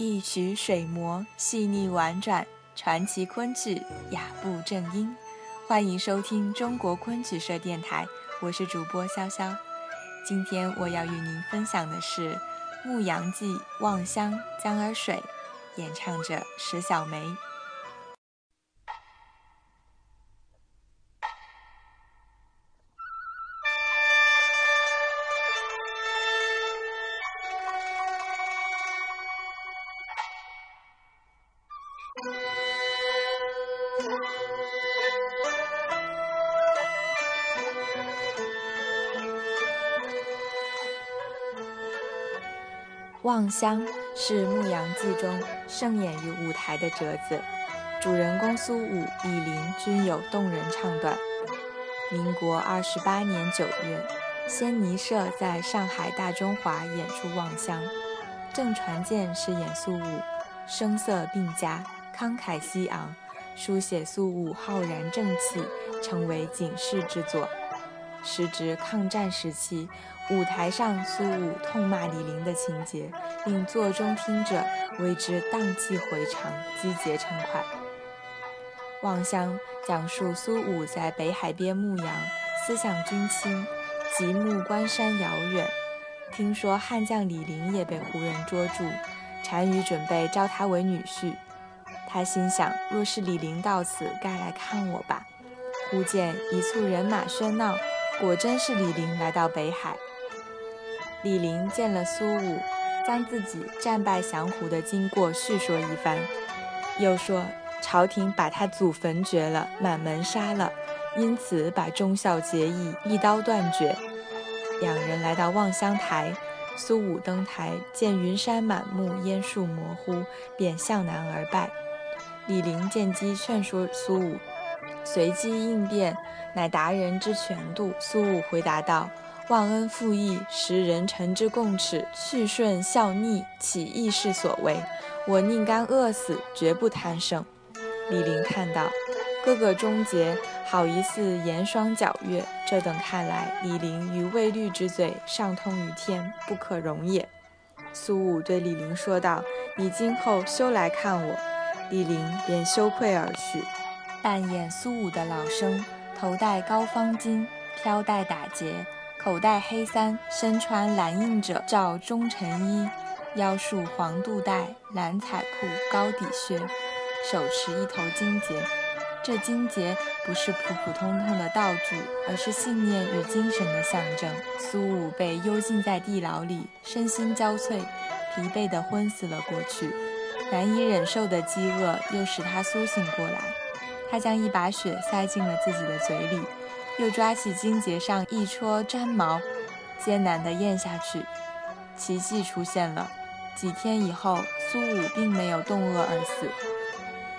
一曲水磨，细腻婉转，传奇昆曲，雅步正音。欢迎收听中国昆曲社电台，我是主播潇潇。今天我要与您分享的是《牧羊记·望乡江儿水》，演唱者石小梅。《望乡》是《牧羊记》中盛演于舞台的折子，主人公苏武、李陵均有动人唱段。民国二十八年九月，仙尼社在上海大中华演出《望乡》，郑传健饰演苏武，声色并佳，慷慨激昂，书写苏武浩然正气，成为警示之作。时值抗战时期。舞台上苏武痛骂李陵的情节，令座中听者为之荡气回肠，击节称快。《望乡》讲述苏武在北海边牧羊，思想军亲，极目关山遥远。听说悍将李陵也被胡人捉住，单于准备招他为女婿。他心想，若是李陵到此，该来看我吧。忽见一簇人马喧闹，果真是李陵来到北海。李陵见了苏武，将自己战败降胡的经过叙说一番，又说朝廷把他祖坟掘了，满门杀了，因此把忠孝节义一刀断绝。两人来到望乡台，苏武登台见云山满目，烟树模糊，便向南而拜。李陵见机劝说苏武，随机应变，乃达人之权度。苏武回答道。忘恩负义，时人臣之共耻；去顺效逆，岂义士所为？我宁甘饿死，绝不贪生。李陵叹道：“哥哥忠节，好一似严霜皎月。这等看来，李陵于未律之罪，上通于天，不可容也。”苏武对李陵说道：“你今后休来看我。”李陵便羞愧而去。扮演苏武的老生，头戴高方巾，飘带打结。口袋黑衫，身穿蓝印者罩中臣衣，腰束黄肚带，蓝彩裤，高底靴，手持一头金结。这金结不是普普通通的道具，而是信念与精神的象征。苏武被幽禁在地牢里，身心交瘁，疲惫地昏死了过去。难以忍受的饥饿又使他苏醒过来，他将一把雪塞进了自己的嘴里。又抓起荆棘上一撮粘毛，艰难地咽下去。奇迹出现了，几天以后，苏武并没有冻饿而死。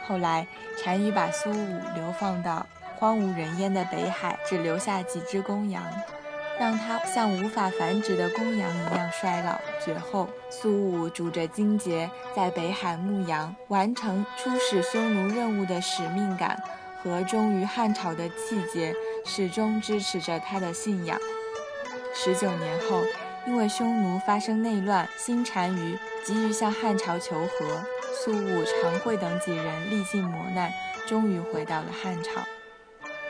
后来，单于把苏武流放到荒无人烟的北海，只留下几只公羊，让他像无法繁殖的公羊一样衰老绝后。苏武拄着荆节在北海牧羊，完成出使匈奴任务的使命感和忠于汉朝的气节。始终支持着他的信仰。十九年后，因为匈奴发生内乱，新单于急于向汉朝求和，苏武、常惠等几人历尽磨难，终于回到了汉朝。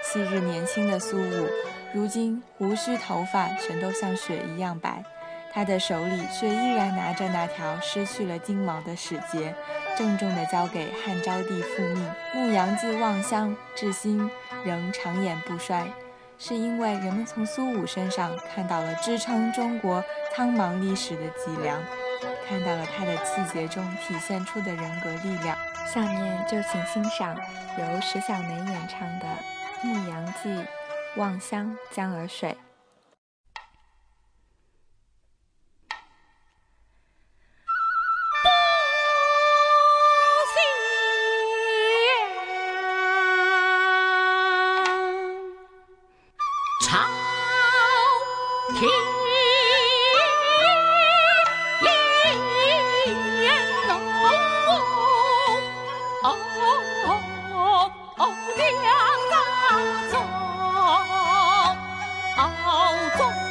昔日年轻的苏武，如今胡须头发全都像雪一样白，他的手里却依然拿着那条失去了金毛的使节，郑重地交给汉昭帝复命。牧羊记望乡，至今。仍长演不衰，是因为人们从苏武身上看到了支撑中国苍茫历史的脊梁，看到了他的气节中体现出的人格力量。下面就请欣赏由石小梅演唱的《牧羊记·望乡江儿水》。哦，好，中。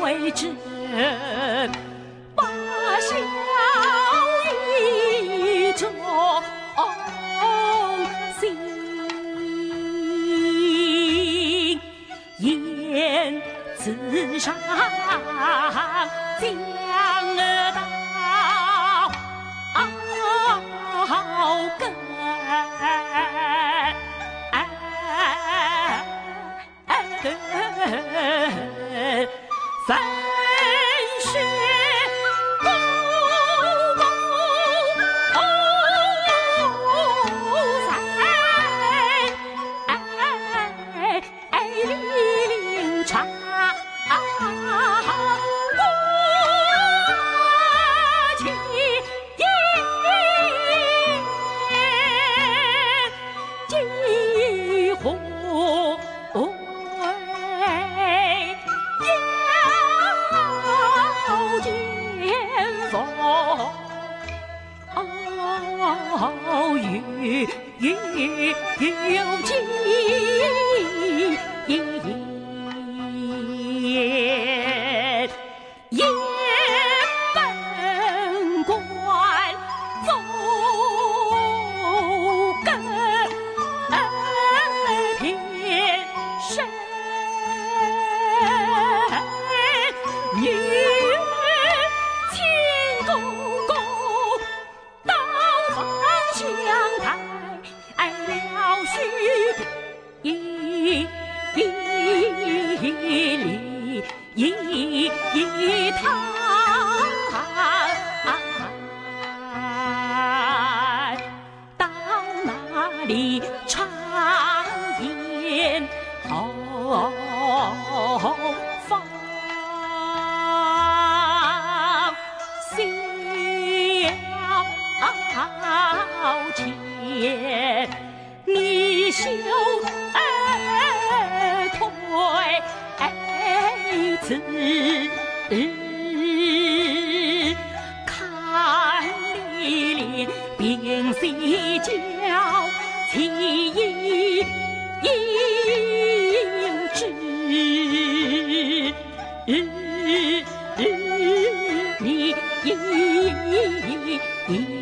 为之把笑世上将有几一趟到哪里长烟头发消遣你休本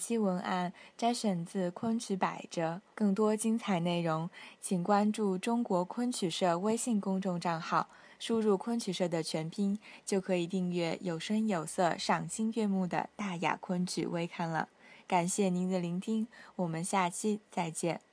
期文案摘选自《昆曲百折》，更多精彩内容，请关注中国昆曲社微信公众账号，输入“昆曲社”的全拼，就可以订阅有声有色、赏心悦目的《大雅昆曲》微刊了。感谢您的聆听，我们下期再见。